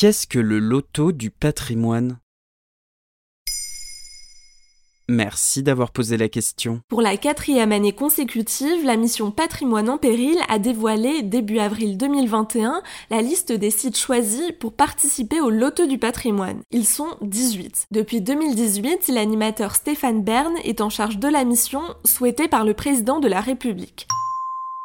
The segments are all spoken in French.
Qu'est-ce que le loto du patrimoine? Merci d'avoir posé la question. Pour la quatrième année consécutive, la mission Patrimoine en péril a dévoilé début avril 2021 la liste des sites choisis pour participer au loto du patrimoine. Ils sont 18. Depuis 2018, l'animateur Stéphane Bern est en charge de la mission souhaitée par le président de la République.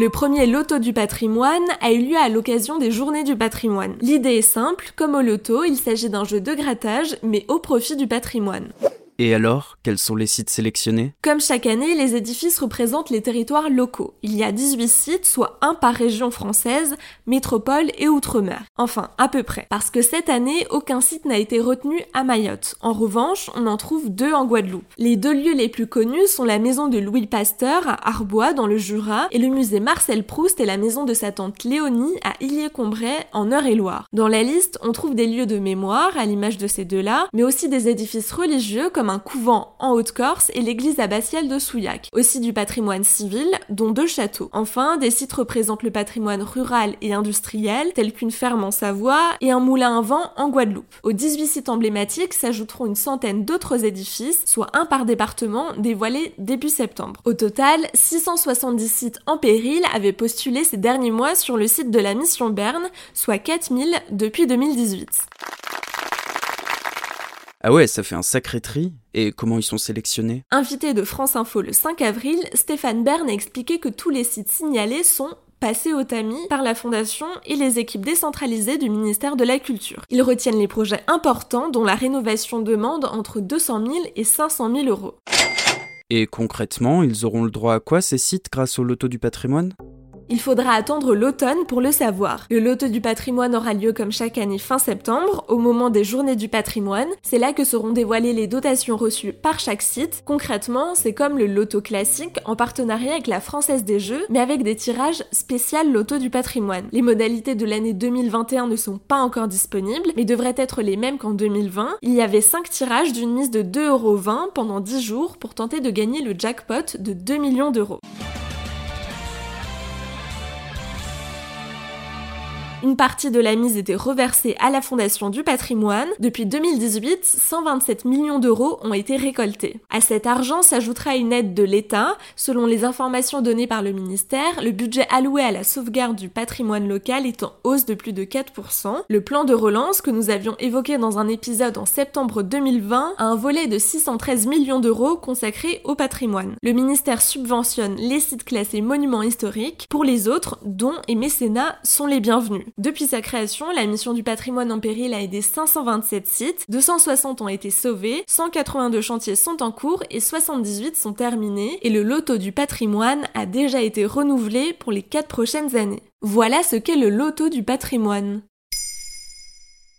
Le premier loto du patrimoine a eu lieu à l'occasion des journées du patrimoine. L'idée est simple, comme au loto, il s'agit d'un jeu de grattage, mais au profit du patrimoine. Et alors, quels sont les sites sélectionnés? Comme chaque année, les édifices représentent les territoires locaux. Il y a 18 sites, soit un par région française, métropole et outre-mer. Enfin, à peu près. Parce que cette année, aucun site n'a été retenu à Mayotte. En revanche, on en trouve deux en Guadeloupe. Les deux lieux les plus connus sont la maison de Louis Pasteur à Arbois dans le Jura et le musée Marcel Proust et la maison de sa tante Léonie à Illier-Combray en Eure-et-Loire. Dans la liste, on trouve des lieux de mémoire à l'image de ces deux-là, mais aussi des édifices religieux comme un couvent en Haute-Corse et l'église abbatiale de Souillac. Aussi du patrimoine civil, dont deux châteaux. Enfin, des sites représentent le patrimoine rural et industriel, tels qu'une ferme en Savoie et un moulin à vent en Guadeloupe. Aux 18 sites emblématiques s'ajouteront une centaine d'autres édifices, soit un par département, dévoilés début septembre. Au total, 670 sites en péril avaient postulé ces derniers mois sur le site de la mission Berne, soit 4000 depuis 2018. Ah ouais, ça fait un sacré tri. Et comment ils sont sélectionnés? Invité de France Info le 5 avril, Stéphane Bern a expliqué que tous les sites signalés sont passés au tamis par la Fondation et les équipes décentralisées du ministère de la Culture. Ils retiennent les projets importants dont la rénovation demande entre 200 000 et 500 000 euros. Et concrètement, ils auront le droit à quoi ces sites grâce au loto du patrimoine? Il faudra attendre l'automne pour le savoir. Le loto du patrimoine aura lieu comme chaque année fin septembre, au moment des journées du patrimoine. C'est là que seront dévoilées les dotations reçues par chaque site. Concrètement, c'est comme le loto classique en partenariat avec la Française des Jeux, mais avec des tirages spécial loto du patrimoine. Les modalités de l'année 2021 ne sont pas encore disponibles, mais devraient être les mêmes qu'en 2020. Il y avait 5 tirages d'une mise de 2,20€ pendant 10 jours pour tenter de gagner le jackpot de 2 millions d'euros. Une partie de la mise était reversée à la Fondation du patrimoine. Depuis 2018, 127 millions d'euros ont été récoltés. À cet argent s'ajoutera une aide de l'État. Selon les informations données par le ministère, le budget alloué à la sauvegarde du patrimoine local est en hausse de plus de 4%. Le plan de relance que nous avions évoqué dans un épisode en septembre 2020 a un volet de 613 millions d'euros consacré au patrimoine. Le ministère subventionne les sites classés monuments historiques. Pour les autres, dons et mécénats sont les bienvenus. Depuis sa création, la mission du patrimoine en péril a aidé 527 sites, 260 ont été sauvés, 182 chantiers sont en cours et 78 sont terminés, et le loto du patrimoine a déjà été renouvelé pour les 4 prochaines années. Voilà ce qu'est le loto du patrimoine.